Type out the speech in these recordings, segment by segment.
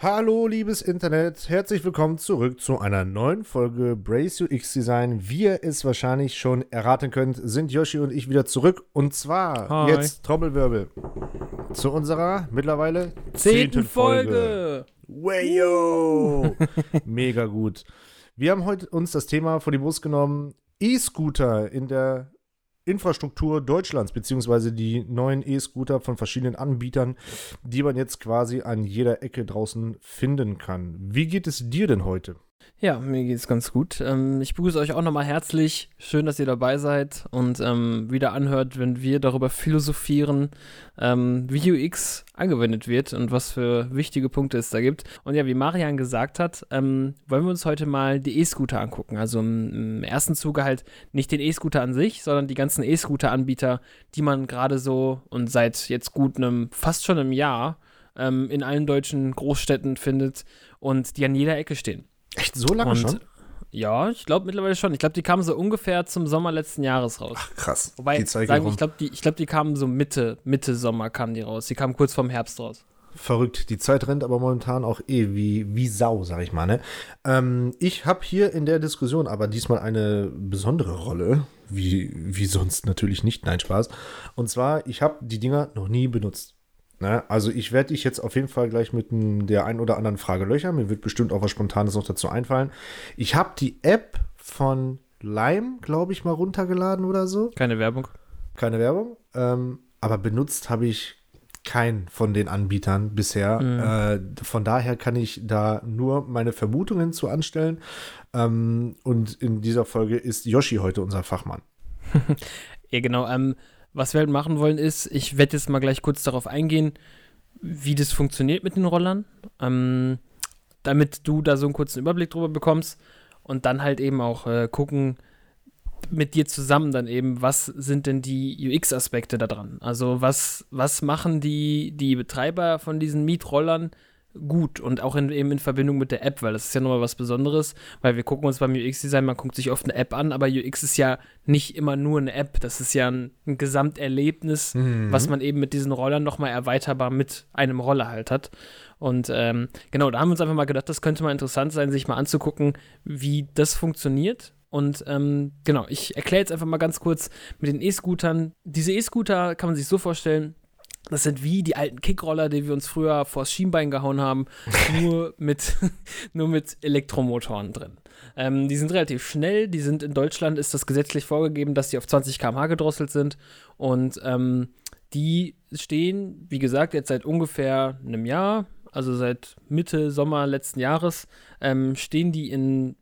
Hallo, liebes Internet, herzlich willkommen zurück zu einer neuen Folge Brace UX Design. Wie ihr es wahrscheinlich schon erraten könnt, sind Yoshi und ich wieder zurück. Und zwar Hi. jetzt Trommelwirbel zu unserer mittlerweile Zehnten Folge. Wayo! Mega gut. Wir haben heute uns das Thema vor die Brust genommen: E-Scooter in der Infrastruktur Deutschlands, beziehungsweise die neuen E-Scooter von verschiedenen Anbietern, die man jetzt quasi an jeder Ecke draußen finden kann. Wie geht es dir denn heute? Ja, mir geht's ganz gut. Ähm, ich begrüße euch auch nochmal herzlich. Schön, dass ihr dabei seid und ähm, wieder anhört, wenn wir darüber philosophieren, ähm, wie UX angewendet wird und was für wichtige Punkte es da gibt. Und ja, wie Marian gesagt hat, ähm, wollen wir uns heute mal die E-Scooter angucken. Also im, im ersten Zuge halt nicht den E-Scooter an sich, sondern die ganzen E-Scooter-Anbieter, die man gerade so und seit jetzt gut einem, fast schon einem Jahr ähm, in allen deutschen Großstädten findet und die an jeder Ecke stehen. Echt so lange Und- schon? Ja, ich glaube mittlerweile schon. Ich glaube, die kamen so ungefähr zum Sommer letzten Jahres raus. Krass. Wobei, die sagen, ich glaube, die, ich glaub, die kamen so Mitte, Mitte Sommer kamen die raus. Die kamen kurz vorm Herbst raus. Verrückt. Die Zeit rennt aber momentan auch eh wie, wie Sau, sag ich mal. Ne? Ähm, ich habe hier in der Diskussion aber diesmal eine besondere Rolle. Wie, wie sonst natürlich nicht. Nein, Spaß. Und zwar, ich habe die Dinger noch nie benutzt. Ne? Also ich werde dich jetzt auf jeden Fall gleich mit der ein oder anderen Frage löchern. Mir wird bestimmt auch was Spontanes noch dazu einfallen. Ich habe die App von Lime, glaube ich, mal runtergeladen oder so Keine Werbung. keine Werbung. Ähm, aber benutzt habe ich keinen von den Anbietern bisher. Äh, von daher kann ich da nur meine Vermutungen zu anstellen. Ähm, und in dieser Folge ist Yoshi heute unser Fachmann. Ja, genau. Ähm, was wir halt machen wollen ist, ich werde jetzt mal gleich kurz darauf eingehen, wie das funktioniert mit den Rollern, ähm, damit du da so einen kurzen Überblick drüber bekommst und dann halt eben auch äh, gucken mit dir zusammen dann eben, was sind denn die UX-Aspekte da dran? Also was, was machen die, die Betreiber von diesen Mietrollern gut und auch in, eben in Verbindung mit der App, weil das ist ja nochmal was Besonderes, weil wir gucken uns beim UX-Design, man guckt sich oft eine App an, aber UX ist ja nicht immer nur eine App, das ist ja ein, ein Gesamterlebnis, was man eben mit diesen Rollern nochmal erweiterbar mit einem Roller halt hat. Und ähm, genau, da haben wir uns einfach mal gedacht, das könnte mal interessant sein, sich mal anzugucken, wie das funktioniert. Und ähm, genau, ich erkläre jetzt einfach mal ganz kurz mit den E-Scootern. Diese E-Scooter kann man sich so vorstellen, das sind wie die alten Kickroller, die wir uns früher vors Schienbein gehauen haben, nur mit, nur mit Elektromotoren drin. Ähm, die sind relativ schnell, die sind in Deutschland, ist das gesetzlich vorgegeben, dass die auf 20 km/h gedrosselt sind. Und ähm, die stehen, wie gesagt, jetzt seit ungefähr einem Jahr, also seit Mitte Sommer letzten Jahres, ähm, stehen die in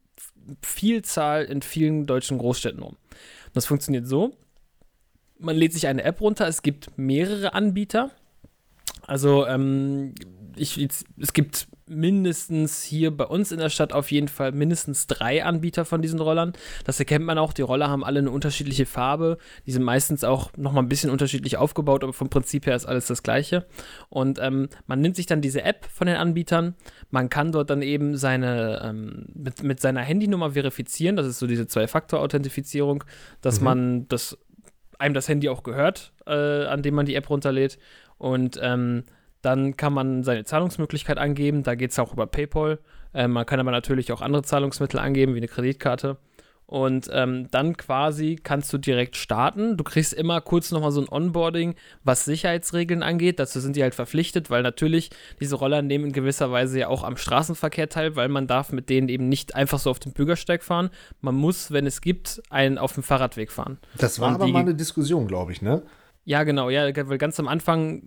Vielzahl in vielen deutschen Großstädten rum. Das funktioniert so. Man lädt sich eine App runter, es gibt mehrere Anbieter. Also ähm, ich, es gibt mindestens hier bei uns in der Stadt auf jeden Fall mindestens drei Anbieter von diesen Rollern. Das erkennt man auch. Die Roller haben alle eine unterschiedliche Farbe. Die sind meistens auch nochmal ein bisschen unterschiedlich aufgebaut, aber vom Prinzip her ist alles das gleiche. Und ähm, man nimmt sich dann diese App von den Anbietern. Man kann dort dann eben seine ähm, mit, mit seiner Handynummer verifizieren. Das ist so diese Zwei-Faktor-Authentifizierung, dass Mhm. man das einem das Handy auch gehört, äh, an dem man die App runterlädt. Und ähm, dann kann man seine Zahlungsmöglichkeit angeben. Da geht es auch über PayPal. Ähm, man kann aber natürlich auch andere Zahlungsmittel angeben, wie eine Kreditkarte. Und ähm, dann quasi kannst du direkt starten. Du kriegst immer kurz nochmal so ein Onboarding, was Sicherheitsregeln angeht. Dazu sind die halt verpflichtet, weil natürlich diese Roller nehmen in gewisser Weise ja auch am Straßenverkehr teil, weil man darf mit denen eben nicht einfach so auf dem Bürgersteig fahren. Man muss, wenn es gibt, einen auf dem Fahrradweg fahren. Das war Und aber die- mal eine Diskussion, glaube ich, ne? Ja, genau, ja, weil ganz am Anfang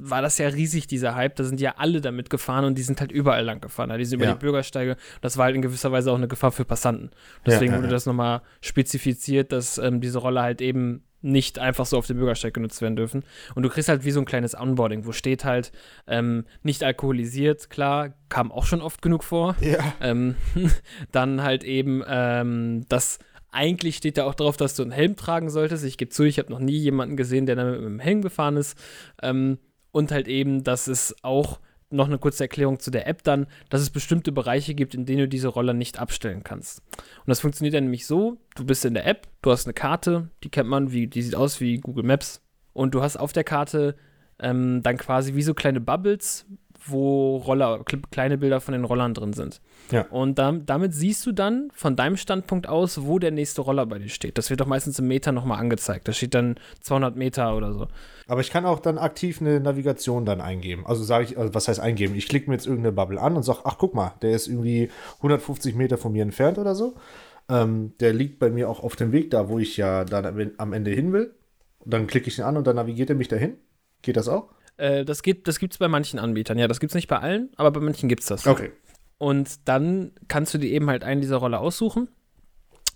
war das ja riesig, dieser Hype. Da sind ja alle damit gefahren und die sind halt überall lang gefahren. Die sind über Ja. die Bürgersteige. Das war halt in gewisser Weise auch eine Gefahr für Passanten. Deswegen Ja, ja, wurde das nochmal spezifiziert, dass ähm, diese Roller halt eben nicht einfach so auf dem Bürgersteig genutzt werden dürfen. Und du kriegst halt wie so ein kleines Onboarding, wo steht halt ähm, nicht alkoholisiert, klar, kam auch schon oft genug vor. Ja. Ähm, dann halt eben, ähm, das eigentlich steht da auch drauf, dass du einen Helm tragen solltest. Ich gebe zu, ich habe noch nie jemanden gesehen, der damit mit einem Helm gefahren ist. Ähm, und halt eben, dass es auch noch eine kurze Erklärung zu der App dann, dass es bestimmte Bereiche gibt, in denen du diese Roller nicht abstellen kannst. Und das funktioniert dann nämlich so, du bist in der App, du hast eine Karte, die kennt man, wie, die sieht aus wie Google Maps. Und du hast auf der Karte ähm, dann quasi wie so kleine Bubbles, wo Roller, kleine Bilder von den Rollern drin sind. Ja. Und dann, damit siehst du dann von deinem Standpunkt aus, wo der nächste Roller bei dir steht. Das wird doch meistens im Meter nochmal angezeigt. Da steht dann 200 Meter oder so. Aber ich kann auch dann aktiv eine Navigation dann eingeben. Also sage ich, also was heißt eingeben? Ich klicke mir jetzt irgendeine Bubble an und sage, ach guck mal, der ist irgendwie 150 Meter von mir entfernt oder so. Ähm, der liegt bei mir auch auf dem Weg da, wo ich ja dann am Ende hin will. Und dann klicke ich ihn an und dann navigiert er mich dahin. Geht das auch? Äh, das gibt es bei manchen Anbietern. Ja, das gibt es nicht bei allen, aber bei manchen gibt es das. Okay. Und dann kannst du dir eben halt einen dieser Roller aussuchen.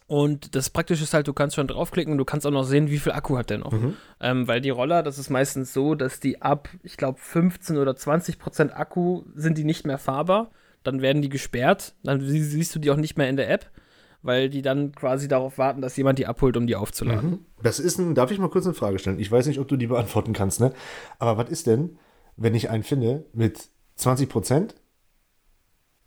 Und das Praktische ist halt, du kannst schon draufklicken und du kannst auch noch sehen, wie viel Akku hat der noch. Mhm. Ähm, weil die Roller, das ist meistens so, dass die ab, ich glaube, 15 oder 20 Prozent Akku sind die nicht mehr fahrbar. Dann werden die gesperrt. Dann siehst du die auch nicht mehr in der App weil die dann quasi darauf warten, dass jemand die abholt, um die aufzuladen. Mhm. Das ist ein, darf ich mal kurz eine Frage stellen? Ich weiß nicht, ob du die beantworten kannst, ne? Aber was ist denn, wenn ich einen finde mit 20 Prozent?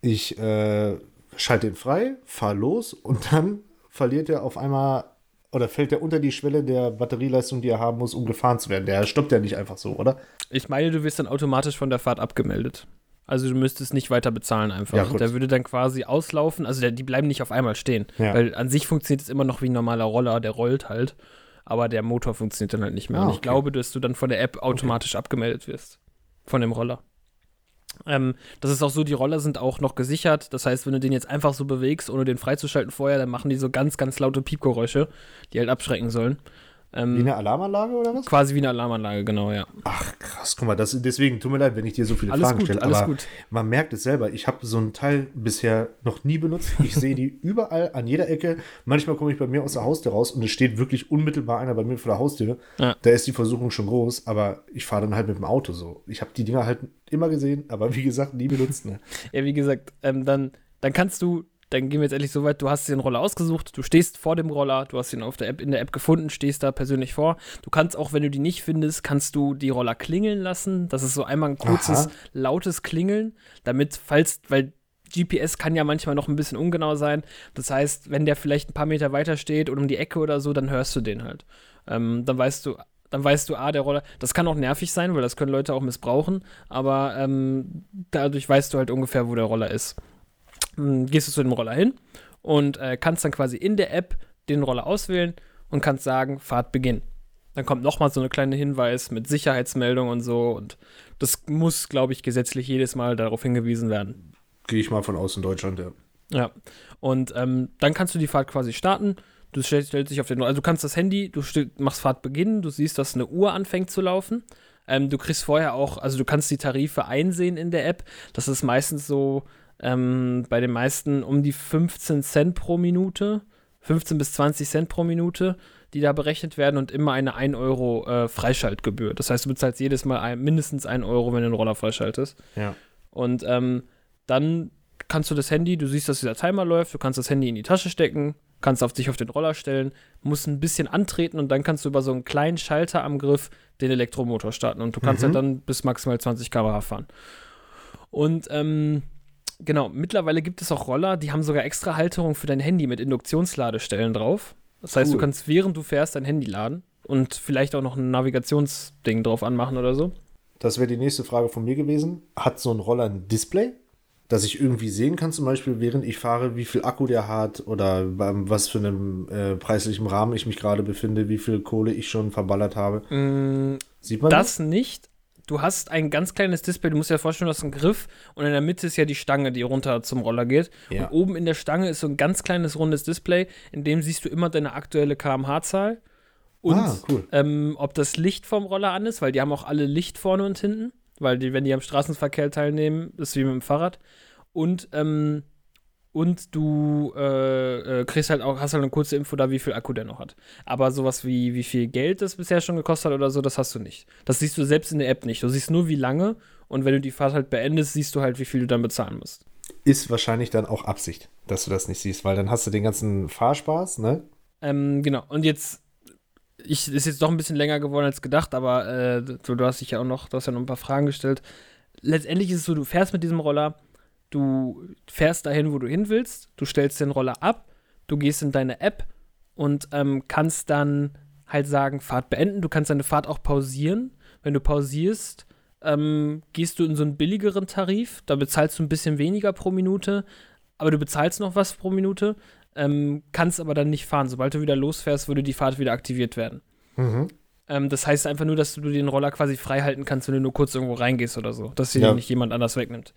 Ich äh, schalte ihn frei, fahre los und dann verliert er auf einmal oder fällt er unter die Schwelle der Batterieleistung, die er haben muss, um gefahren zu werden. Der stoppt ja nicht einfach so, oder? Ich meine, du wirst dann automatisch von der Fahrt abgemeldet. Also du müsstest nicht weiter bezahlen einfach. Ja, der würde dann quasi auslaufen. Also der, die bleiben nicht auf einmal stehen. Ja. Weil an sich funktioniert es immer noch wie ein normaler Roller, der rollt halt. Aber der Motor funktioniert dann halt nicht mehr. Ah, Und ich okay. glaube, dass du dann von der App automatisch okay. abgemeldet wirst. Von dem Roller. Ähm, das ist auch so, die Roller sind auch noch gesichert. Das heißt, wenn du den jetzt einfach so bewegst, ohne den freizuschalten vorher, dann machen die so ganz, ganz laute Piepgeräusche, die halt abschrecken sollen. Ähm, wie eine Alarmanlage oder was? Quasi wie eine Alarmanlage, genau, ja. Ach, krass, guck mal, das, deswegen tut mir leid, wenn ich dir so viele alles Fragen stelle. Aber gut. man merkt es selber, ich habe so ein Teil bisher noch nie benutzt. Ich sehe die überall, an jeder Ecke. Manchmal komme ich bei mir aus der Haustür raus und es steht wirklich unmittelbar einer bei mir vor der Haustür. Ja. Da ist die Versuchung schon groß, aber ich fahre dann halt mit dem Auto so. Ich habe die Dinger halt immer gesehen, aber wie gesagt, nie benutzt. Ne? ja, wie gesagt, ähm, dann, dann kannst du dann gehen wir jetzt endlich so weit, du hast den Roller ausgesucht, du stehst vor dem Roller, du hast ihn auf der App, in der App gefunden, stehst da persönlich vor. Du kannst auch, wenn du die nicht findest, kannst du die Roller klingeln lassen. Das ist so einmal ein kurzes, Aha. lautes Klingeln, damit, falls, weil GPS kann ja manchmal noch ein bisschen ungenau sein. Das heißt, wenn der vielleicht ein paar Meter weiter steht oder um die Ecke oder so, dann hörst du den halt. Ähm, dann weißt du, dann weißt du, ah, der Roller, das kann auch nervig sein, weil das können Leute auch missbrauchen, aber ähm, dadurch weißt du halt ungefähr, wo der Roller ist. Hm, gehst du zu dem Roller hin und äh, kannst dann quasi in der App den Roller auswählen und kannst sagen, Fahrt beginnen. Dann kommt nochmal so eine kleine Hinweis mit Sicherheitsmeldung und so und das muss, glaube ich, gesetzlich jedes Mal darauf hingewiesen werden. Gehe ich mal von aus in Deutschland, ja. Ja, und ähm, dann kannst du die Fahrt quasi starten. Du stellst, stellst dich auf den, also du kannst das Handy, du machst Fahrt beginnen, du siehst, dass eine Uhr anfängt zu laufen. Ähm, du kriegst vorher auch, also du kannst die Tarife einsehen in der App. Das ist meistens so, ähm, bei den meisten um die 15 Cent pro Minute, 15 bis 20 Cent pro Minute, die da berechnet werden und immer eine 1 Euro äh, Freischaltgebühr. Das heißt, du bezahlst jedes Mal ein, mindestens 1 Euro, wenn du den Roller freischaltest. Ja. Und ähm, dann kannst du das Handy, du siehst, dass dieser Timer läuft, du kannst das Handy in die Tasche stecken, kannst auf dich auf den Roller stellen, musst ein bisschen antreten und dann kannst du über so einen kleinen Schalter am Griff den Elektromotor starten und du kannst mhm. halt dann bis maximal 20 km/h fahren. Und ähm, genau, mittlerweile gibt es auch Roller, die haben sogar extra Halterung für dein Handy mit Induktionsladestellen drauf. Das heißt, cool. du kannst während du fährst dein Handy laden und vielleicht auch noch ein Navigationsding drauf anmachen oder so. Das wäre die nächste Frage von mir gewesen. Hat so ein Roller ein Display, dass ich irgendwie sehen kann, zum Beispiel, während ich fahre, wie viel Akku der hat oder was für einem äh, preislichen Rahmen ich mich gerade befinde, wie viel Kohle ich schon verballert habe? Mm, Sieht man das? Das nicht, du hast ein ganz kleines Display, du musst dir vorstellen, du hast einen Griff und in der Mitte ist ja die Stange, die runter zum Roller geht. Ja. Und oben in der Stange ist so ein ganz kleines rundes Display, in dem siehst du immer deine aktuelle kmh-Zahl. Und ah, cool. ähm, ob das Licht vom Roller an ist, weil die haben auch alle Licht vorne und hinten, weil die, wenn die am Straßenverkehr teilnehmen, ist wie mit dem Fahrrad. Und ähm, und du äh, äh, kriegst halt auch, hast halt eine kurze Info da, wie viel Akku der noch hat. Aber sowas wie, wie viel Geld das bisher schon gekostet hat oder so, das hast du nicht. Das siehst du selbst in der App nicht. Du siehst nur, wie lange und wenn du die Fahrt halt beendest, siehst du halt, wie viel du dann bezahlen musst. Ist wahrscheinlich dann auch Absicht, dass du das nicht siehst, weil dann hast du den ganzen Fahrspaß, ne? Ähm, genau. Und jetzt, ich, ist jetzt doch ein bisschen länger geworden als gedacht, aber äh, du, du hast dich ja auch noch, du hast ja noch ein paar Fragen gestellt. Letztendlich ist es so, du fährst mit diesem Roller, Du fährst dahin, wo du hin willst, du stellst den Roller ab, du gehst in deine App und ähm, kannst dann halt sagen, Fahrt beenden. Du kannst deine Fahrt auch pausieren. Wenn du pausierst, ähm, gehst du in so einen billigeren Tarif. Da bezahlst du ein bisschen weniger pro Minute, aber du bezahlst noch was pro Minute, ähm, kannst aber dann nicht fahren. Sobald du wieder losfährst, würde die Fahrt wieder aktiviert werden. Mhm. Ähm, das heißt einfach nur, dass du den Roller quasi frei halten kannst, wenn du nur kurz irgendwo reingehst oder so, dass dir Ja. nicht jemand anders wegnimmt.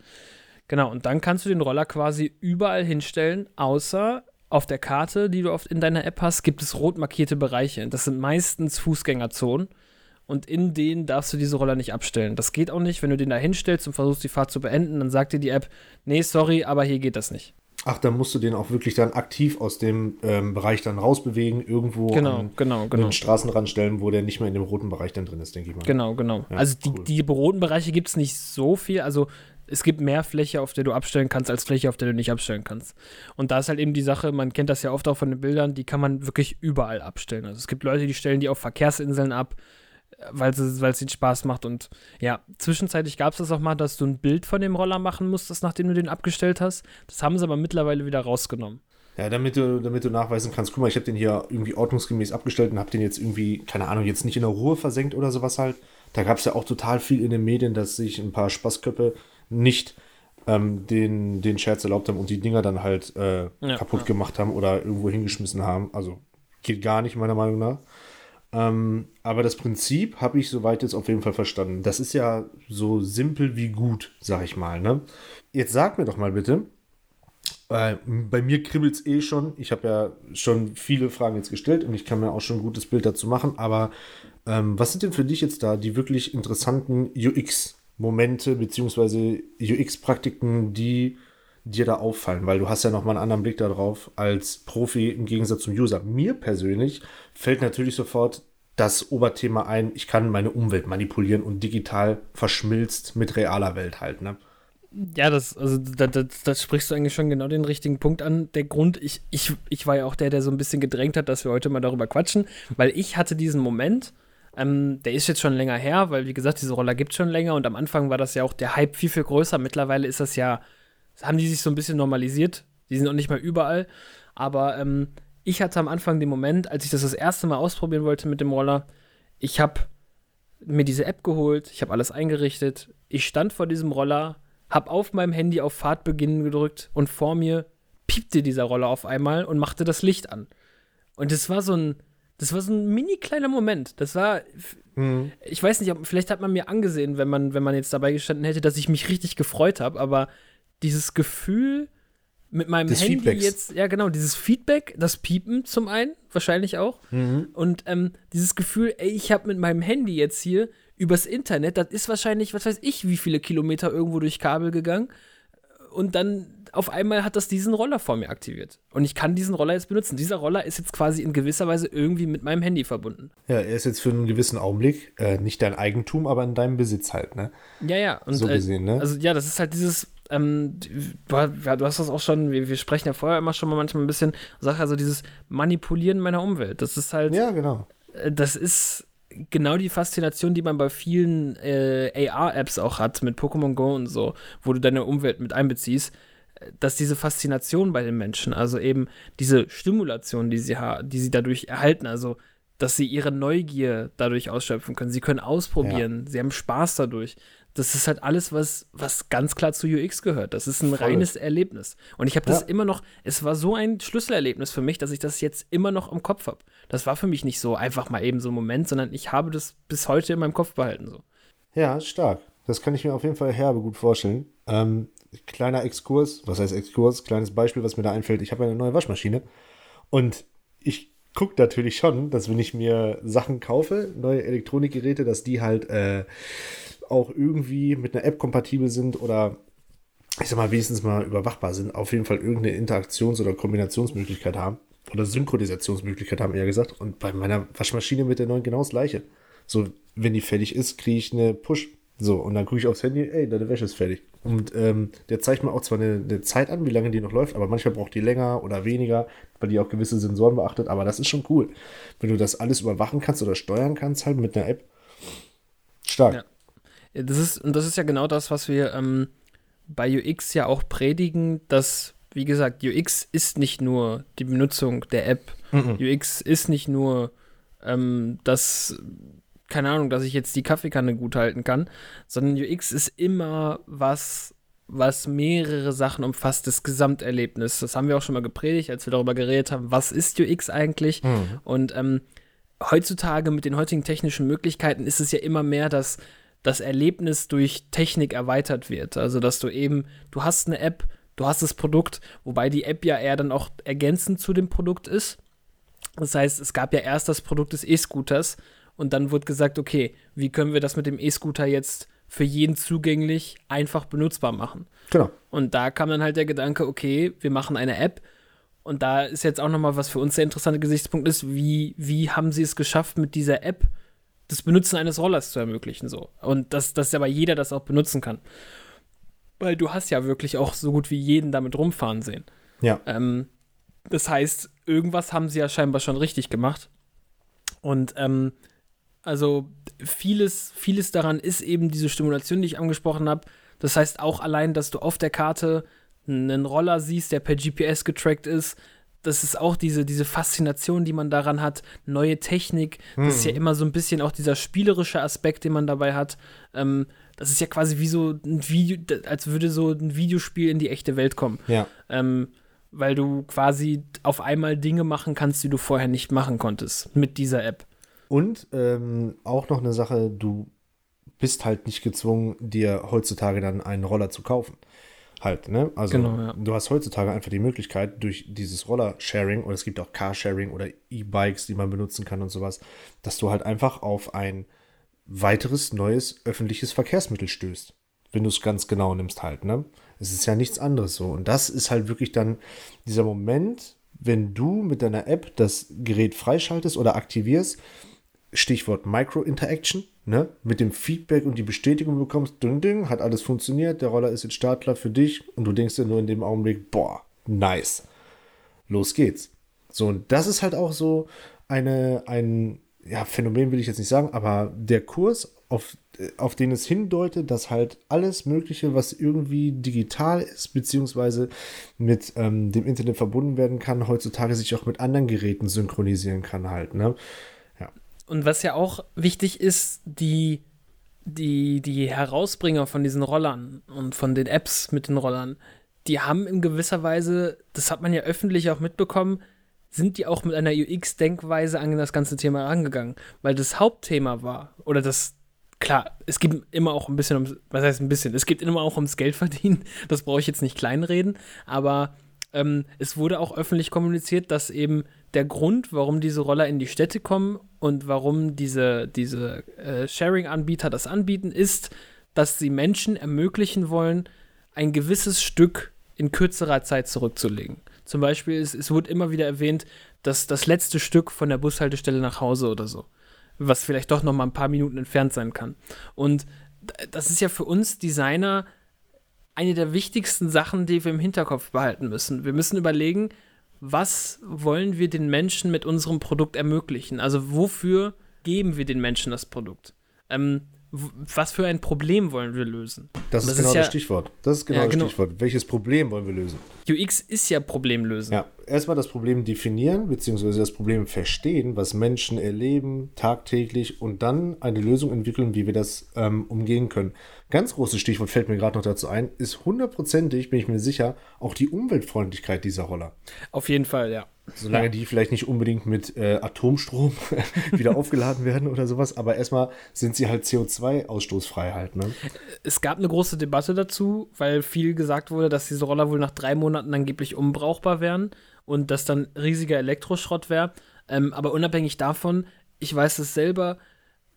Genau, und dann kannst du den Roller quasi überall hinstellen, außer auf der Karte, die du oft in deiner App hast, gibt es rot markierte Bereiche. Das sind meistens Fußgängerzonen. Und in denen darfst du diese Roller nicht abstellen. Das geht auch nicht, wenn du den da hinstellst und versuchst, die Fahrt zu beenden, dann sagt dir die App, nee, sorry, aber hier geht das nicht. Ach, dann musst du den auch wirklich dann aktiv aus dem ähm, Bereich dann rausbewegen, irgendwo Genau, an genau, genau. den Straßenrand stellen, wo der nicht mehr in dem roten Bereich dann drin ist, denke ich mal. Genau, genau. Ja, also die, cool. die roten Bereiche gibt es nicht so viel. Also es gibt mehr Fläche, auf der du abstellen kannst, als Fläche, auf der du nicht abstellen kannst. Und da ist halt eben die Sache, man kennt das ja oft auch von den Bildern, die kann man wirklich überall abstellen. Also es gibt Leute, die stellen die auf Verkehrsinseln ab, äh, weil es ihnen Spaß macht. Und ja, zwischenzeitlich gab es das auch mal, dass du ein Bild von dem Roller machen musstest, nachdem du den abgestellt hast. Das haben sie aber mittlerweile wieder rausgenommen. Ja, damit du, damit du nachweisen kannst, guck mal, ich habe den hier irgendwie ordnungsgemäß abgestellt und habe den jetzt irgendwie, keine Ahnung, jetzt nicht in der Ruhe versenkt oder sowas halt. Da gab es ja auch total viel in den Medien, dass sich ein paar Spaßköpfe nicht ähm, den, den Scherz erlaubt haben und die Dinger dann halt äh, Ja, kaputt ja. gemacht haben oder irgendwo hingeschmissen haben. Also geht gar nicht, meiner Meinung nach. Ähm, aber das Prinzip habe ich soweit jetzt auf jeden Fall verstanden. Das ist ja so simpel wie gut, sag ich mal. Ne? Jetzt sag mir doch mal bitte, äh, bei mir kribbelt es eh schon. Ich habe ja schon viele Fragen jetzt gestellt und ich kann mir auch schon ein gutes Bild dazu machen. Aber ähm, was sind denn für dich jetzt da die wirklich interessanten UX-Momente beziehungsweise UX-Praktiken, die dir da auffallen? Weil du hast ja noch mal einen anderen Blick darauf als Profi im Gegensatz zum User. Mir persönlich fällt natürlich sofort das Oberthema ein, ich kann meine Umwelt manipulieren und digital verschmilzt mit realer Welt halt. Ne? Ja, das, also da, da, da sprichst du eigentlich schon genau den richtigen Punkt an. Der Grund, ich, ich, ich war ja auch der, der so ein bisschen gedrängt hat, dass wir heute mal darüber quatschen, weil ich hatte diesen Moment, ähm, der ist jetzt schon länger her, weil wie gesagt, diese Roller gibt es schon länger und am Anfang war das ja auch der Hype viel, viel größer. Mittlerweile ist das ja, haben die sich so ein bisschen normalisiert. Die sind auch nicht mehr überall. Aber ähm, ich hatte am Anfang den Moment, als ich das das erste Mal ausprobieren wollte mit dem Roller, ich habe mir diese App geholt, ich habe alles eingerichtet, ich stand vor diesem Roller, habe auf meinem Handy auf Fahrt beginnen gedrückt und vor mir piepte dieser Roller auf einmal und machte das Licht an. Und das war so ein, das war so ein mini kleiner Moment. Das war, ich weiß nicht, ob, vielleicht hat man mir angesehen, wenn man, wenn man jetzt dabei gestanden hätte, dass ich mich richtig gefreut habe, aber dieses Gefühl mit meinem Des Handy Feedbacks. jetzt, ja genau, dieses Feedback, das Piepen zum einen, wahrscheinlich auch, Mhm. und ähm, dieses Gefühl, ey, ich habe mit meinem Handy jetzt hier übers Internet, das ist wahrscheinlich, was weiß ich, wie viele Kilometer irgendwo durch Kabel gegangen. Und dann auf einmal hat das diesen Roller vor mir aktiviert. Und ich kann diesen Roller jetzt benutzen. Dieser Roller ist jetzt quasi in gewisser Weise irgendwie mit meinem Handy verbunden. Ja, er ist jetzt für einen gewissen Augenblick äh, nicht dein Eigentum, aber in deinem Besitz halt, ne? Ja, ja. Und, So äh, gesehen, ne? Also ja, das ist halt dieses, ähm, du, ja, du hast das auch schon, wir, wir sprechen ja vorher immer schon mal manchmal ein bisschen, sag also dieses Manipulieren meiner Umwelt. Das ist halt, Ja, genau. äh, das ist genau die Faszination, die man bei vielen äh, AR-Apps auch hat, mit Pokémon Go und so, wo du deine Umwelt mit einbeziehst, dass diese Faszination bei den Menschen, also eben diese Stimulation, die sie, die sie dadurch erhalten, also dass sie ihre Neugier dadurch ausschöpfen können. Sie können ausprobieren, sie haben Spaß dadurch. Das ist halt alles, was, was ganz klar zu UX gehört. Das ist ein Voll. reines Erlebnis. Und ich habe das Ja. immer noch, es war so ein Schlüsselerlebnis für mich, dass ich das jetzt immer noch im Kopf habe. Das war für mich nicht so einfach mal eben so ein Moment, sondern ich habe das bis heute in meinem Kopf behalten. So. Ja, stark. Das kann ich mir auf jeden Fall herbe gut vorstellen. Ähm, kleiner Exkurs, was heißt Exkurs? Kleines Beispiel, was mir da einfällt. Ich habe eine neue Waschmaschine und ich gucke natürlich schon, dass wenn ich mir Sachen kaufe, neue Elektronikgeräte, dass die halt äh, auch irgendwie mit einer App kompatibel sind oder ich sag mal, wenigstens mal überwachbar sind, auf jeden Fall irgendeine Interaktions- oder Kombinationsmöglichkeit haben. Oder Synchronisationsmöglichkeit haben, eher gesagt. Und bei meiner Waschmaschine mit der neuen genau das gleiche. So, wenn die fertig ist, kriege ich eine Push. So, und dann gucke ich aufs Handy, ey, deine Wäsche ist fertig. Und ähm, der zeigt mir auch zwar eine, eine Zeit an, wie lange die noch läuft, aber manchmal braucht die länger oder weniger, weil die auch gewisse Sensoren beachtet. Aber das ist schon cool. Wenn du das alles überwachen kannst oder steuern kannst, halt mit einer App. Stark. Ja. Ja, Das ist, und das ist ja genau das, was wir ähm, bei UX ja auch predigen, dass, wie gesagt, UX ist nicht nur die Benutzung der App. Mhm. UX ist nicht nur ähm, das, keine Ahnung, dass ich jetzt die Kaffeekanne gut halten kann, sondern UX ist immer was, was mehrere Sachen umfasst, das Gesamterlebnis. Das haben wir auch schon mal gepredigt, als wir darüber geredet haben, was ist UX eigentlich? Mhm. Und ähm, heutzutage mit den heutigen technischen Möglichkeiten ist es ja immer mehr, dass das Erlebnis durch Technik erweitert wird. Also, dass du eben, du hast eine App, du hast das Produkt, wobei die App ja eher dann auch ergänzend zu dem Produkt ist. Das heißt, es gab ja erst das Produkt des E-Scooters und dann wurde gesagt, okay, wie können wir das mit dem E-Scooter jetzt für jeden zugänglich einfach benutzbar machen? Genau. Und da kam dann halt der Gedanke, okay, wir machen eine App. Und da ist jetzt auch nochmal, was für uns der interessante Gesichtspunkt ist, wie, wie haben sie es geschafft, mit dieser App das Benutzen eines Rollers zu ermöglichen, so. Und dass, dass aber jeder das auch benutzen kann. Weil du hast ja wirklich auch so gut wie jeden damit rumfahren sehen. Ja. Ähm, das heißt, irgendwas haben sie ja scheinbar schon richtig gemacht. Und ähm, also vieles, vieles daran ist eben diese Stimulation, die ich angesprochen habe. Das heißt auch allein, dass du auf der Karte einen Roller siehst, der per GPS getrackt ist. Das ist auch diese, diese Faszination, die man daran hat. Neue Technik. Das ist ja immer so ein bisschen auch dieser spielerische Aspekt, den man dabei hat. Ähm, das ist ja quasi wie so ein Video, als würde so ein Videospiel in die echte Welt kommen. Ja. Ähm, weil du quasi auf einmal Dinge machen kannst, die du vorher nicht machen konntest mit dieser App. Und ähm, auch noch eine Sache, du bist halt nicht gezwungen, dir heutzutage dann einen Roller zu kaufen. Halt, ne? Also Genau, ja. du hast heutzutage einfach die Möglichkeit, durch dieses Roller-Sharing, oder es gibt auch Carsharing oder E-Bikes, die man benutzen kann und sowas, dass du halt einfach auf ein weiteres neues öffentliches Verkehrsmittel stößt. Wenn du es ganz genau nimmst halt, ne? Es ist ja nichts anderes so. Und das ist halt wirklich dann dieser Moment, wenn du mit deiner App das Gerät freischaltest oder aktivierst, Stichwort Micro-Interaction, ne? Mit dem Feedback und die Bestätigung bekommst, ding, ding, hat alles funktioniert, der Roller ist jetzt startklar für dich und du denkst dir nur in dem Augenblick, boah, nice. Los geht's. So, und das ist halt auch so eine, ein, ja, Phänomen will ich jetzt nicht sagen, aber der Kurs, auf, äh, auf den es hindeutet, dass halt alles Mögliche, was irgendwie digital ist, beziehungsweise mit ähm, dem Internet verbunden werden kann, heutzutage sich auch mit anderen Geräten synchronisieren kann halt, ne? Und was ja auch wichtig ist, die, die, die Herausbringer von diesen Rollern und von den Apps mit den Rollern, die haben in gewisser Weise, das hat man ja öffentlich auch mitbekommen, sind die auch mit einer UX-Denkweise an das ganze Thema rangegangen. Weil das Hauptthema war, oder das, klar, es geht immer auch ein bisschen ums, was heißt ein bisschen, es geht immer auch ums Geld verdienen, das brauche ich jetzt nicht kleinreden, aber ähm, es wurde auch öffentlich kommuniziert, dass eben der Grund, warum diese Roller in die Städte kommen und warum diese, diese äh, Sharing-Anbieter das anbieten, ist, dass sie Menschen ermöglichen wollen, ein gewisses Stück in kürzerer Zeit zurückzulegen. Zum Beispiel, es, es wurde immer wieder erwähnt, dass das letzte Stück von der Bushaltestelle nach Hause oder so, was vielleicht doch noch mal ein paar Minuten entfernt sein kann. Und das ist ja für uns Designer eine der wichtigsten Sachen, die wir im Hinterkopf behalten müssen. Wir müssen überlegen, was wollen wir den Menschen mit unserem Produkt ermöglichen? Also wofür geben wir den Menschen das Produkt? Ähm, was für ein Problem wollen wir lösen? Das, Und ist genau ja, das Stichwort. Das ist genau Ja, das genau. Stichwort. Welches Problem wollen wir lösen? UX ist ja Problemlösen. Ja, erstmal das Problem definieren, beziehungsweise das Problem verstehen, was Menschen erleben tagtäglich und dann eine Lösung entwickeln, wie wir das ähm, umgehen können. Ganz großes Stichwort fällt mir gerade noch dazu ein, ist hundertprozentig, bin ich mir sicher, auch die Umweltfreundlichkeit dieser Roller. Auf jeden Fall, ja. Solange die vielleicht nicht unbedingt mit äh, Atomstrom wieder aufgeladen werden oder sowas, aber erstmal sind sie halt CO2-ausstoßfrei halt, ne? Es gab eine große Debatte dazu, weil viel gesagt wurde, dass diese Roller wohl nach drei Monaten angeblich unbrauchbar wären und das dann riesiger Elektroschrott wäre. Ähm, aber unabhängig davon, ich weiß es selber,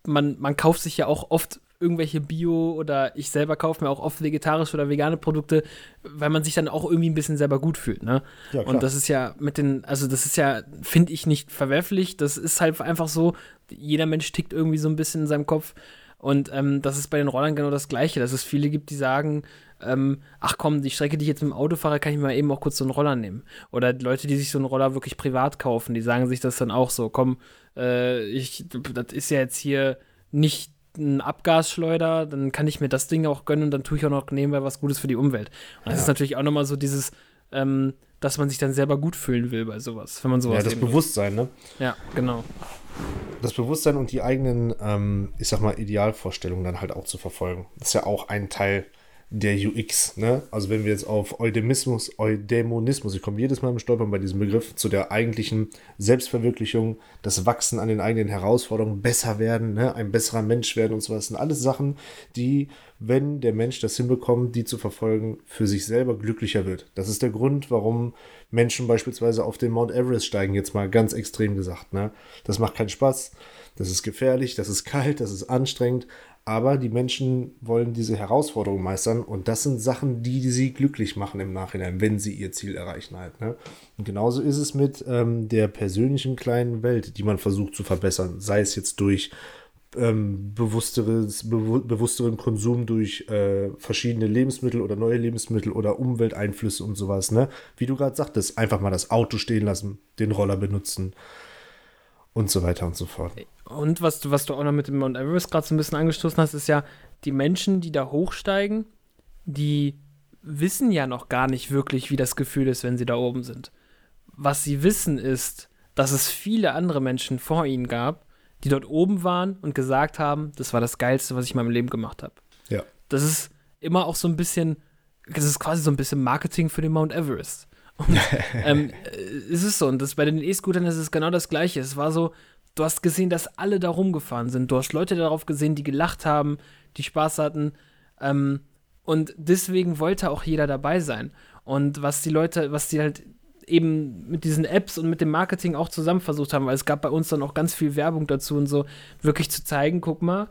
man, man kauft sich ja auch oft irgendwelche Bio- oder ich selber kaufe mir auch oft vegetarische oder vegane Produkte, weil man sich dann auch irgendwie ein bisschen selber gut fühlt, ne? Ja. Und das ist ja mit den, also das ist ja, finde ich nicht verwerflich, das ist halt einfach so, jeder Mensch tickt irgendwie so ein bisschen in seinem Kopf und ähm, das ist bei den Rollern genau das Gleiche, dass es viele gibt, die sagen, ähm, ach komm, die Strecke, die ich jetzt mit dem Auto fahre, kann ich mal eben auch kurz so einen Roller nehmen. Oder Leute, die sich so einen Roller wirklich privat kaufen, die sagen sich das dann auch so, komm, äh, ich, das ist ja jetzt hier nicht ein Abgasschleuder, dann kann ich mir das Ding auch gönnen und dann tue ich auch noch nebenbei was Gutes für die Umwelt. Und das Ja. ist natürlich auch nochmal so dieses, ähm, dass man sich dann selber gut fühlen will bei sowas, wenn man sowas Ja, das Bewusstsein, ne? Ja, genau. Das Bewusstsein und die eigenen, ähm, ich sag mal, Idealvorstellungen dann halt auch zu verfolgen. Das ist ja auch ein Teil der UX, ne? Also wenn wir jetzt auf Eudämismus, Eudämonismus, ich komme jedes Mal im Stolpern bei diesem Begriff, zu der eigentlichen Selbstverwirklichung, das Wachsen an den eigenen Herausforderungen, besser werden, ne? ein besserer Mensch werden und so was, sind alles Sachen, die, wenn der Mensch das hinbekommt, die zu verfolgen, für sich selber glücklicher wird. Das ist der Grund, warum Menschen beispielsweise auf den Mount Everest steigen, jetzt mal ganz extrem gesagt, ne? Das macht keinen Spaß, das ist gefährlich, das ist kalt, das ist anstrengend, aber die Menschen wollen diese Herausforderung meistern und das sind Sachen, die, die sie glücklich machen im Nachhinein, wenn sie ihr Ziel erreichen halt. Ne? Und genauso ist es mit ähm, der persönlichen kleinen Welt, die man versucht zu verbessern, sei es jetzt durch ähm, bewussteres, bewu bewussteren Konsum durch äh, verschiedene Lebensmittel oder neue Lebensmittel oder Umwelteinflüsse und sowas. Ne? Wie du gerade sagtest, einfach mal das Auto stehen lassen, den Roller benutzen und so weiter und so fort. Und was du, was du auch noch mit dem Mount Everest gerade so ein bisschen angestoßen hast, ist ja, die Menschen, die da hochsteigen, die wissen ja noch gar nicht wirklich, wie das Gefühl ist, wenn sie da oben sind. Was sie wissen ist, dass es viele andere Menschen vor ihnen gab, die dort oben waren und gesagt haben, das war das Geilste, was ich in meinem Leben gemacht habe. Ja. Das ist immer auch so ein bisschen, das ist quasi so ein bisschen Marketing für den Mount Everest. Und, ähm, es ist so, und das, bei den E-Scootern ist es genau das Gleiche. Es war so, du hast gesehen, dass alle da rumgefahren sind. Du hast Leute darauf gesehen, die gelacht haben, die Spaß hatten. Ähm, und deswegen wollte auch jeder dabei sein. Und was die Leute, was die halt eben mit diesen Apps und mit dem Marketing auch zusammen versucht haben, weil es gab bei uns dann auch ganz viel Werbung dazu und so, wirklich zu zeigen, guck mal,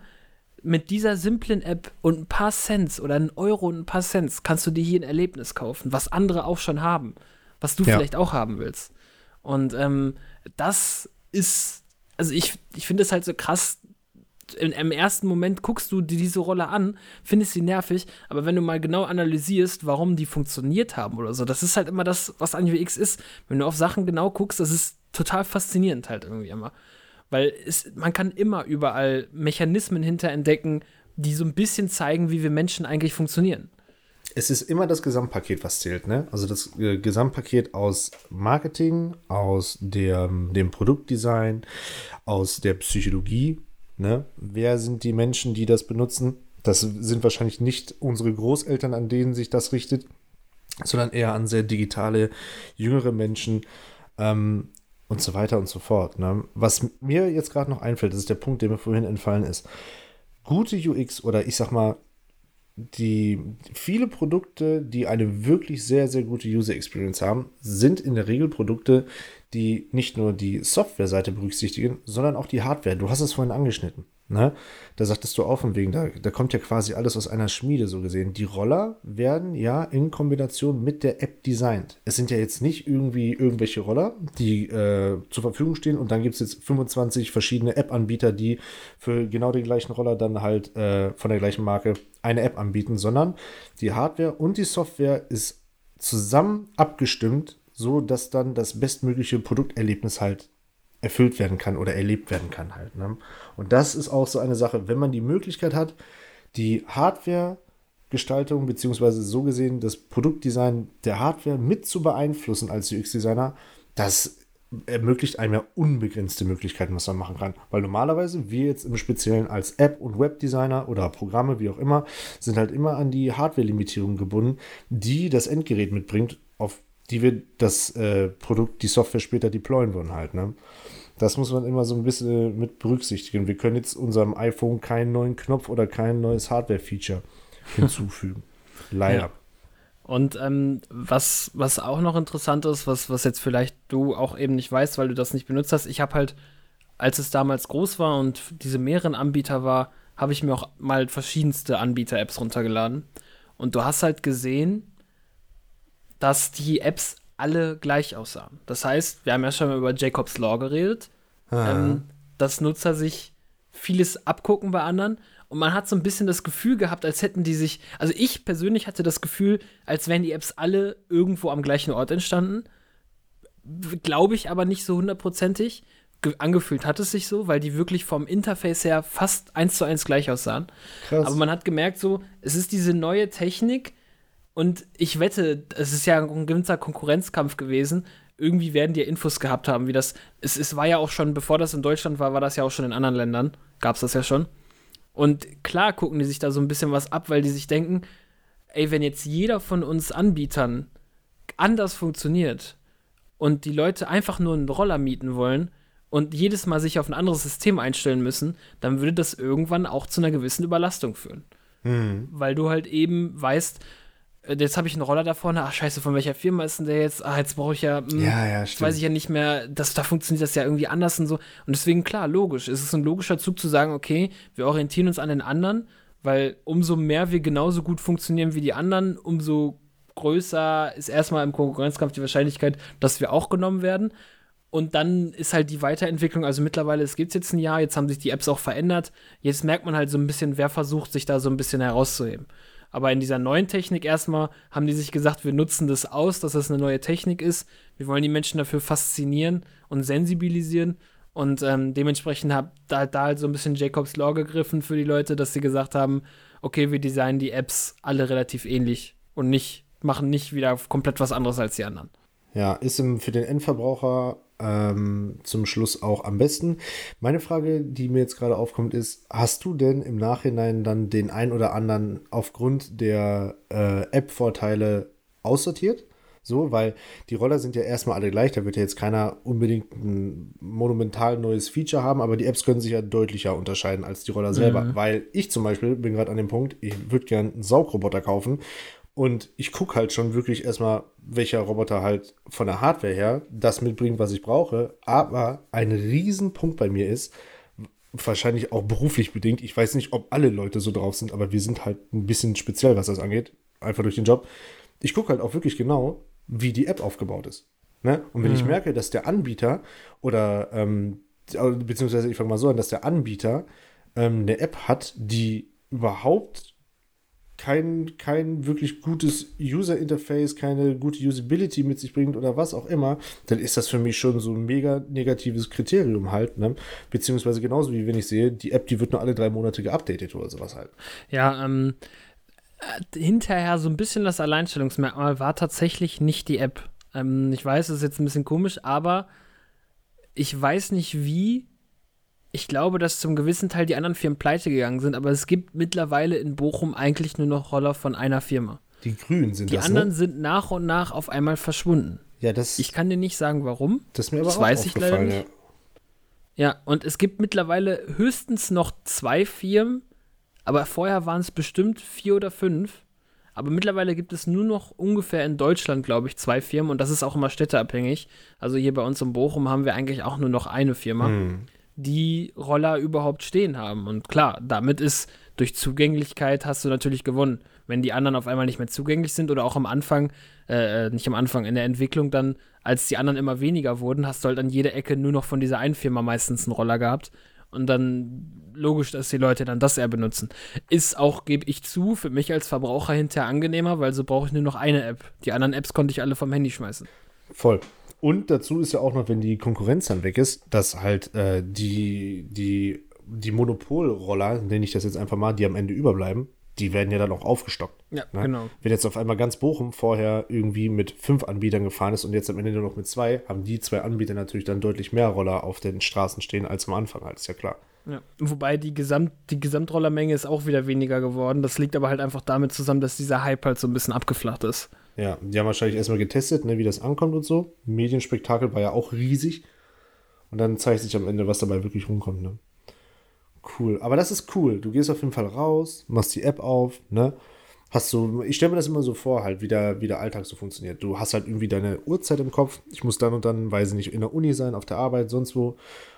mit dieser simplen App und ein paar Cents oder ein Euro und ein paar Cents kannst du dir hier ein Erlebnis kaufen, was andere auch schon haben, was du ja. vielleicht auch haben willst. Und ähm, das ist also ich, ich finde es halt so krass. In, Im ersten Moment guckst du dir diese Rolle an, findest sie nervig, aber wenn du mal genau analysierst, warum die funktioniert haben oder so, das ist halt immer das, was an UX ist. Wenn du auf Sachen genau guckst, das ist total faszinierend halt irgendwie immer. Weil es, man kann immer überall Mechanismen hinterentdecken, die so ein bisschen zeigen, wie wir Menschen eigentlich funktionieren es ist immer das Gesamtpaket, was zählt, ne? Also das äh, Gesamtpaket aus Marketing, aus der, dem Produktdesign, aus der Psychologie, ne? Wer sind die Menschen, die das benutzen? Das sind wahrscheinlich nicht unsere Großeltern, an denen sich das richtet, sondern eher an sehr digitale, jüngere Menschen ähm, und so weiter und so fort. Ne? Was mir jetzt gerade noch einfällt, das ist der Punkt, der mir vorhin entfallen ist. Gute UX oder ich sag mal die viele Produkte, die eine wirklich sehr, sehr gute User Experience haben, sind in der Regel Produkte, die nicht nur die Software-Seite berücksichtigen, sondern auch die Hardware. Du hast es vorhin angeschnitten. Ne? Da sagtest du auch von wegen, da, da kommt ja quasi alles aus einer Schmiede so gesehen. Die Roller werden ja in Kombination mit der App designt. Es sind ja jetzt nicht irgendwie irgendwelche Roller, die äh, zur Verfügung stehen und dann gibt es jetzt 25 verschiedene App-Anbieter, die für genau den gleichen Roller dann halt äh, von der gleichen Marke eine App anbieten, sondern die Hardware und die Software ist zusammen abgestimmt, so dass dann das bestmögliche Produkterlebnis halt erfüllt werden kann oder erlebt werden kann halt. Ne? Und das ist auch so eine Sache, wenn man die Möglichkeit hat, die Hardware-Gestaltung beziehungsweise so gesehen das Produktdesign der Hardware mit zu beeinflussen als UX-Designer, das ermöglicht einem ja unbegrenzte Möglichkeiten, was man machen kann. Weil normalerweise wir jetzt im Speziellen als App- und Webdesigner oder Programme, wie auch immer, sind halt immer an die Hardware-Limitierungen gebunden, die das Endgerät mitbringt, auf die wir das äh, Produkt, die Software später deployen wollen halt. Ne? Das muss man immer so ein bisschen mit berücksichtigen. Wir können jetzt unserem iPhone keinen neuen Knopf oder kein neues Hardware-Feature hinzufügen. Leider. Ja. Und ähm, was, was auch noch interessant ist, was, was jetzt vielleicht du auch eben nicht weißt, weil du das nicht benutzt hast, ich habe halt, als es damals groß war und diese mehreren Anbieter war, habe ich mir auch mal verschiedenste Anbieter-Apps runtergeladen. Und du hast halt gesehen, dass die Apps alle gleich aussahen. Das heißt, wir haben ja schon mal über Jacobs Law geredet, ähm, dass Nutzer sich vieles abgucken bei anderen und man hat so ein bisschen das Gefühl gehabt, als hätten die sich, also ich persönlich hatte das Gefühl, als wären die Apps alle irgendwo am gleichen Ort entstanden. Glaube ich aber nicht so hundertprozentig. Angefühlt hat es sich so, weil die wirklich vom Interface her fast eins zu eins gleich aussahen. Krass. Aber man hat gemerkt, so, es ist diese neue Technik, Und ich wette, es ist ja ein gewisser Konkurrenzkampf gewesen. Irgendwie werden die ja Infos gehabt haben, wie das. Es, es war ja auch schon, bevor das in Deutschland war, war das ja auch schon in anderen Ländern. Gab es das ja schon. Und klar gucken die sich da so ein bisschen was ab, weil die sich denken, ey, wenn jetzt jeder von uns Anbietern anders funktioniert und die Leute einfach nur einen Roller mieten wollen und jedes Mal sich auf ein anderes System einstellen müssen, dann würde das irgendwann auch zu einer gewissen Überlastung führen. Mhm. Weil du halt eben weißt, jetzt habe ich einen Roller da vorne, ach scheiße, von welcher Firma ist denn der jetzt? Ah, jetzt brauche ich ja, mh, Ja, ja, jetzt weiß ich ja nicht mehr, das, da funktioniert das ja irgendwie anders und so. Und deswegen, klar, logisch. Es ist ein logischer Zug zu sagen, okay, wir orientieren uns an den anderen, weil umso mehr wir genauso gut funktionieren wie die anderen, umso größer ist erstmal im Konkurrenzkampf die Wahrscheinlichkeit, dass wir auch genommen werden. Und dann ist halt die Weiterentwicklung, also mittlerweile, es gibt jetzt ein Jahr, jetzt haben sich die Apps auch verändert. Jetzt merkt man halt so ein bisschen, wer versucht, sich da so ein bisschen herauszuheben. Aber in dieser neuen Technik erstmal haben die sich gesagt, wir nutzen das aus, dass das eine neue Technik ist. Wir wollen die Menschen dafür faszinieren und sensibilisieren. Und ähm, dementsprechend hat da, da halt so ein bisschen Jacobs Law gegriffen für die Leute, dass sie gesagt haben, okay, wir designen die Apps alle relativ ähnlich und nicht, machen nicht wieder komplett was anderes als die anderen. Ja, ist im, für den Endverbraucher ähm, zum Schluss auch am besten. Meine Frage, die mir jetzt gerade aufkommt, ist: Hast du denn im Nachhinein dann den ein oder anderen aufgrund der äh, App-Vorteile aussortiert? So, weil die Roller sind ja erstmal alle gleich, da wird ja jetzt keiner unbedingt ein monumental neues Feature haben, aber die Apps können sich ja deutlicher unterscheiden als die Roller selber. Weil ich zum Beispiel bin gerade an dem Punkt, ich würde gern einen Saugroboter kaufen und ich gucke halt schon wirklich erstmal, welcher Roboter halt von der Hardware her das mitbringt, was ich brauche. Aber ein Riesenpunkt bei mir ist, wahrscheinlich auch beruflich bedingt, ich weiß nicht, ob alle Leute so drauf sind, aber wir sind halt ein bisschen speziell, was das angeht, einfach durch den Job. Ich gucke halt auch wirklich genau, wie die App aufgebaut ist. Ne? Und wenn ich merke, dass der Anbieter oder ähm, beziehungsweise ich fange mal so an, dass der Anbieter ähm, eine App hat, die überhaupt kein, kein wirklich gutes User-Interface, keine gute Usability mit sich bringt oder was auch immer, dann ist das für mich schon so ein mega negatives Kriterium halt. Ne? Beziehungsweise genauso wie wenn ich sehe, die App, die wird nur alle drei Monate geupdatet oder sowas halt. Ja, ähm, äh, hinterher so ein bisschen das Alleinstellungsmerkmal war tatsächlich nicht die App. Ähm, ich weiß, das ist jetzt ein bisschen komisch, aber ich weiß nicht wie. Ich glaube, dass zum gewissen Teil die anderen Firmen pleite gegangen sind, aber es gibt mittlerweile in Bochum eigentlich nur noch Roller von einer Firma. Die Grünen sind Die das, anderen ne? sind nach und nach auf einmal verschwunden. Ja, das, Ich kann dir nicht sagen, warum. das ist mir aber das auch weiß ich leider nicht. Ja, und es gibt mittlerweile höchstens noch zwei Firmen, aber vorher waren es bestimmt vier oder fünf. Aber mittlerweile gibt es nur noch ungefähr in Deutschland, glaube ich, zwei Firmen und das ist auch immer städteabhängig. Also hier bei uns in Bochum haben wir eigentlich auch nur noch eine Firma, Hm. Die Roller überhaupt stehen haben. Und klar, damit ist durch Zugänglichkeit hast du natürlich gewonnen. Wenn die anderen auf einmal nicht mehr zugänglich sind oder auch am Anfang, äh, nicht am Anfang, in der Entwicklung dann, als die anderen immer weniger wurden, hast du halt an jeder Ecke nur noch von dieser einen Firma meistens einen Roller gehabt. Und dann logisch, dass die Leute dann das eher benutzen. Ist auch, gebe ich zu, für mich als Verbraucher hinterher angenehmer, weil so brauche ich nur noch eine App. Die anderen Apps konnte ich alle vom Handy schmeißen. Voll. Und dazu ist ja auch noch, wenn die Konkurrenz dann weg ist, dass halt äh, die, die, die Monopolroller, nenne ich das jetzt einfach mal, die am Ende überbleiben, die werden ja dann auch aufgestockt. Ja, Ne? genau. Wenn jetzt auf einmal ganz Bochum vorher irgendwie mit fünf Anbietern gefahren ist und jetzt am Ende nur noch mit zwei, haben die zwei Anbieter natürlich dann deutlich mehr Roller auf den Straßen stehen als am Anfang, halt, ist ja klar. Ja. Wobei die, Gesamt, die Gesamtrollermenge ist auch wieder weniger geworden. Das liegt aber halt einfach damit zusammen, dass dieser Hype halt so ein bisschen abgeflacht ist. Ja, die haben wahrscheinlich erstmal getestet, ne, wie das ankommt und so. Medienspektakel war ja auch riesig. Und dann zeigt sich am Ende, was dabei wirklich rumkommt, ne? Cool. Aber das ist cool. Du gehst auf jeden Fall raus, machst die App auf, ne? Hast du, ich stelle mir das immer so vor, halt, wie der, wie der Alltag so funktioniert. Du hast halt irgendwie deine Uhrzeit im Kopf. Ich muss dann und dann, weiß ich nicht, in der Uni sein, auf der Arbeit, sonst wo.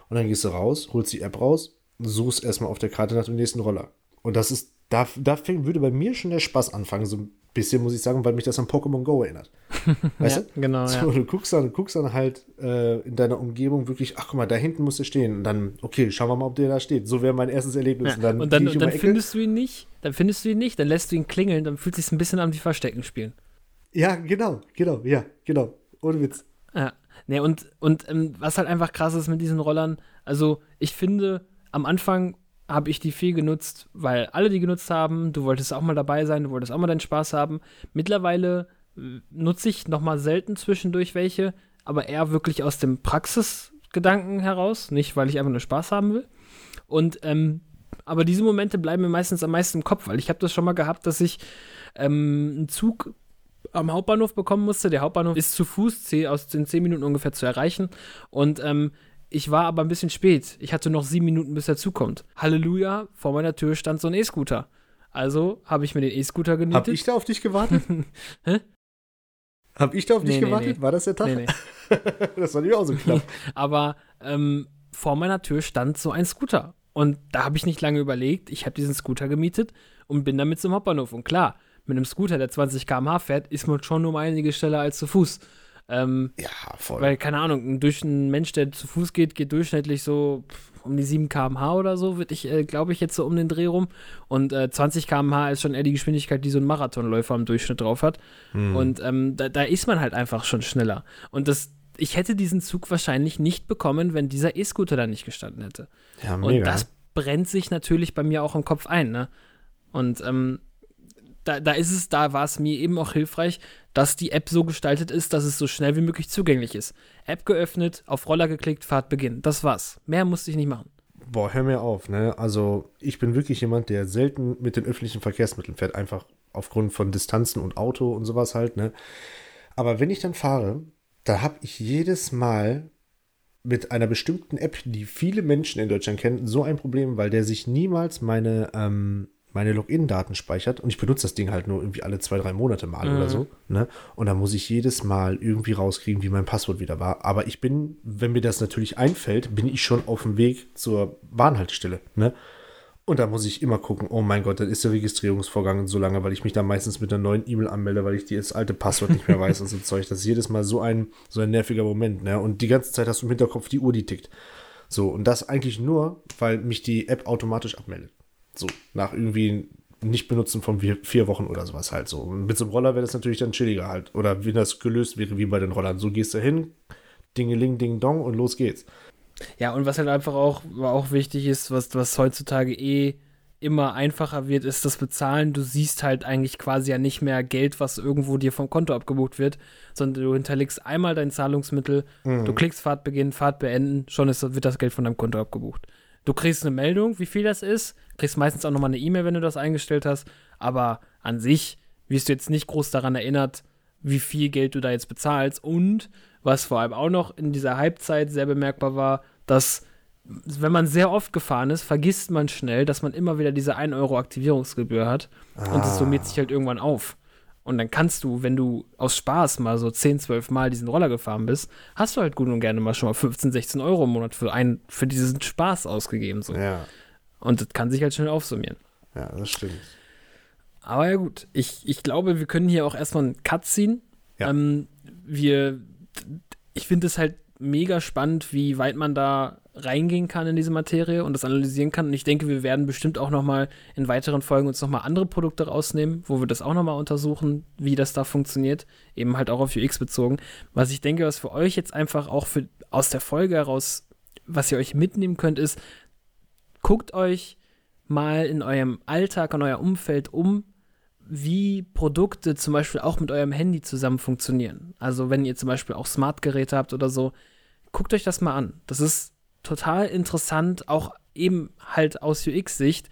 Und dann gehst du raus, holst die App raus, suchst erstmal auf der Karte nach dem nächsten Roller. Und das ist, da, da würde bei mir schon der Spaß anfangen, so bisschen, muss ich sagen, weil mich das an Pokémon Go erinnert. Weißt ja, du? genau, So, ja. du guckst dann, du guckst dann halt äh, in deiner Umgebung wirklich, ach guck mal, da hinten muss er stehen. Und dann, okay, schauen wir mal, ob der da steht. So wäre mein erstes Erlebnis. Ja. Und dann, und dann, und dann findest du ihn nicht, dann findest du ihn nicht, dann lässt du ihn klingeln, dann fühlt sich ein bisschen an wie Verstecken spielen. Ja, genau, genau, ja, genau. Ohne Witz. Ja. Nee, und, und ähm, was halt einfach krass ist mit diesen Rollern, also ich finde, am Anfang habe ich die viel genutzt, weil alle die genutzt haben. Du wolltest auch mal dabei sein, du wolltest auch mal deinen Spaß haben. Mittlerweile äh, nutze ich noch mal selten zwischendurch welche, aber eher wirklich aus dem Praxisgedanken heraus, nicht weil ich einfach nur Spaß haben will. Und ähm, aber diese Momente bleiben mir meistens am meisten im Kopf, weil ich habe das schon mal gehabt, dass ich ähm, einen Zug am Hauptbahnhof bekommen musste. Der Hauptbahnhof ist zu Fuß aus den zehn Minuten ungefähr zu erreichen. Und ähm, ich war aber ein bisschen spät. Ich hatte noch sieben Minuten, bis er zukommt. Halleluja, vor meiner Tür stand so ein E-Scooter. Also habe ich mir den E-Scooter gemietet. Hab ich da auf dich gewartet? Hä? Hab ich da auf nee, dich nee, gewartet? Nee. War das der Tag? Nee, nee. das war nicht auch so knapp. aber ähm, vor meiner Tür stand so ein Scooter. Und da habe ich nicht lange überlegt. Ich habe diesen Scooter gemietet und bin damit zum Hauptbahnhof. Und klar, mit einem Scooter, der 20 km/h fährt, ist man schon um einige schneller als zu Fuß. Ähm, ja, voll. Weil, keine Ahnung, durch ein Mensch, der zu Fuß geht, geht durchschnittlich so um die 7 km/h oder so, würde ich, äh, glaube ich, jetzt so um den Dreh rum. Und äh, 20 km/h ist schon eher die Geschwindigkeit, die so ein Marathonläufer im Durchschnitt drauf hat. Hm. Und ähm, da, da, ist man halt einfach schon schneller. Und das, ich hätte diesen Zug wahrscheinlich nicht bekommen, wenn dieser E-Scooter da nicht gestanden hätte. Ja, mega. Und das brennt sich natürlich bei mir auch im Kopf ein, ne? Und ähm, da, da ist es, da war es mir eben auch hilfreich, dass die App so gestaltet ist, dass es so schnell wie möglich zugänglich ist. App geöffnet, auf Roller geklickt, Fahrt beginnen. Das war's. Mehr musste ich nicht machen. Boah, hör mir auf, ne? Also, ich bin wirklich jemand, der selten mit den öffentlichen Verkehrsmitteln fährt, einfach aufgrund von Distanzen und Auto und sowas halt, ne? Aber wenn ich dann fahre, da habe ich jedes Mal mit einer bestimmten App, die viele Menschen in Deutschland kennen, so ein Problem, weil der sich niemals meine ähm, meine Login-Daten speichert und ich benutze das Ding halt nur irgendwie alle zwei, drei Monate mal mhm. oder so. Ne? Und dann muss ich jedes Mal irgendwie rauskriegen, wie mein Passwort wieder war. Aber ich bin, wenn mir das natürlich einfällt, bin ich schon auf dem Weg zur Bahnhaltestelle. Ne? Und da muss ich immer gucken, oh mein Gott, dann ist der Registrierungsvorgang so lange, weil ich mich da meistens mit einer neuen E-Mail anmelde, weil ich das alte Passwort nicht mehr weiß und so Zeug. Das ist jedes Mal so ein, so ein nerviger Moment. Ne? Und die ganze Zeit hast du im Hinterkopf die Uhr, die tickt. So, und das eigentlich nur, weil mich die App automatisch abmeldet. So, nach irgendwie nicht benutzen von vier Wochen oder sowas halt so. Und mit so einem Roller wäre das natürlich dann chilliger halt. Oder wie das gelöst wäre wie bei den Rollern. So gehst du hin, dingeling, ding, dong und los geht's. Ja, und was halt einfach auch, auch wichtig ist, was, was heutzutage eh immer einfacher wird, ist das Bezahlen. Du siehst halt eigentlich quasi ja nicht mehr Geld, was irgendwo dir vom Konto abgebucht wird, sondern du hinterlegst einmal dein Zahlungsmittel, mhm. du klickst Fahrt beginnen, Fahrt beenden, schon ist, wird das Geld von deinem Konto abgebucht. Du kriegst eine Meldung, wie viel das ist, kriegst meistens auch nochmal eine E-Mail, wenn du das eingestellt hast, aber an sich wirst du jetzt nicht groß daran erinnert, wie viel Geld du da jetzt bezahlst und was vor allem auch noch in dieser Halbzeit sehr bemerkbar war, dass wenn man sehr oft gefahren ist, vergisst man schnell, dass man immer wieder diese 1 Euro Aktivierungsgebühr hat ah. und es summiert sich halt irgendwann auf. Und dann kannst du, wenn du aus Spaß mal so 10, 12 Mal diesen Roller gefahren bist, hast du halt gut und gerne mal schon mal 15, 16 Euro im Monat für, einen, für diesen Spaß ausgegeben. So. Ja. Und das kann sich halt schnell aufsummieren. Ja, das stimmt. Aber ja, gut. Ich, ich glaube, wir können hier auch erstmal einen Cut ziehen. Ja. Ähm, wir, ich finde es halt mega spannend, wie weit man da reingehen kann in diese Materie und das analysieren kann. Und ich denke, wir werden bestimmt auch noch mal in weiteren Folgen uns noch mal andere Produkte rausnehmen, wo wir das auch noch mal untersuchen, wie das da funktioniert, eben halt auch auf UX bezogen. Was ich denke, was für euch jetzt einfach auch für, aus der Folge heraus, was ihr euch mitnehmen könnt, ist, guckt euch mal in eurem Alltag, in euer Umfeld um, wie Produkte zum Beispiel auch mit eurem Handy zusammen funktionieren. Also wenn ihr zum Beispiel auch Smartgeräte habt oder so, guckt euch das mal an. Das ist total interessant, auch eben halt aus UX-Sicht,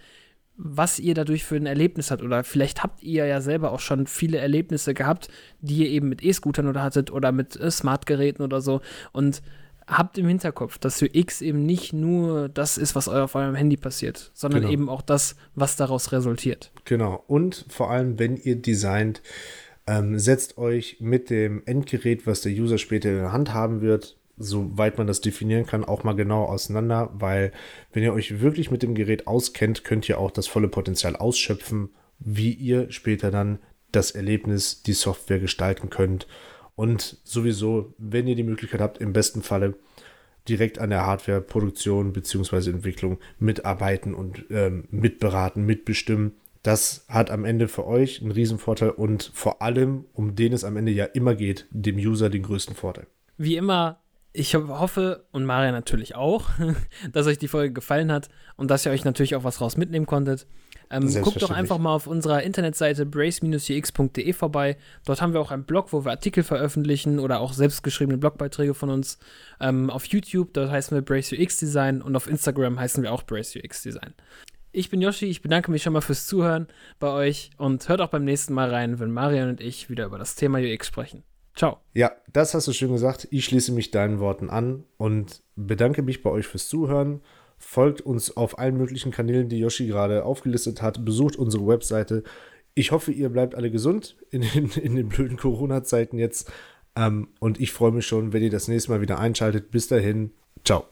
was ihr dadurch für ein Erlebnis habt. Oder vielleicht habt ihr ja selber auch schon viele Erlebnisse gehabt, die ihr eben mit E-Scootern oder hattet oder mit äh, Smartgeräten oder so. Und habt im Hinterkopf, dass UX eben nicht nur das ist, was auf eurem Handy passiert, sondern genau. eben auch das, was daraus resultiert. Genau. Und vor allem, wenn ihr designt, ähm, setzt euch mit dem Endgerät, was der User später in der Hand haben wird, soweit man das definieren kann, auch mal genau auseinander, weil wenn ihr euch wirklich mit dem Gerät auskennt, könnt ihr auch das volle Potenzial ausschöpfen, wie ihr später dann das Erlebnis, die Software gestalten könnt. Und sowieso, wenn ihr die Möglichkeit habt, im besten Falle direkt an der Hardware-Produktion bzw. Entwicklung mitarbeiten und ähm, mitberaten, mitbestimmen. Das hat am Ende für euch einen Riesenvorteil und vor allem, um den es am Ende ja immer geht, dem User den größten Vorteil. Wie immer ich hoffe und Maria natürlich auch, dass euch die Folge gefallen hat und dass ihr euch natürlich auch was raus mitnehmen konntet. Ähm, guckt doch einfach mal auf unserer Internetseite brace-ux.de vorbei. Dort haben wir auch einen Blog, wo wir Artikel veröffentlichen oder auch selbstgeschriebene Blogbeiträge von uns. Ähm, auf YouTube, dort heißen wir Brace UX Design und auf Instagram heißen wir auch Brace UX Design. Ich bin Yoshi, ich bedanke mich schon mal fürs Zuhören bei euch und hört auch beim nächsten Mal rein, wenn Marian und ich wieder über das Thema UX sprechen. Ciao. Ja, das hast du schön gesagt. Ich schließe mich deinen Worten an und bedanke mich bei euch fürs Zuhören. Folgt uns auf allen möglichen Kanälen, die Yoshi gerade aufgelistet hat. Besucht unsere Webseite. Ich hoffe, ihr bleibt alle gesund in den, in den blöden Corona-Zeiten jetzt. Ähm, und ich freue mich schon, wenn ihr das nächste Mal wieder einschaltet. Bis dahin. Ciao.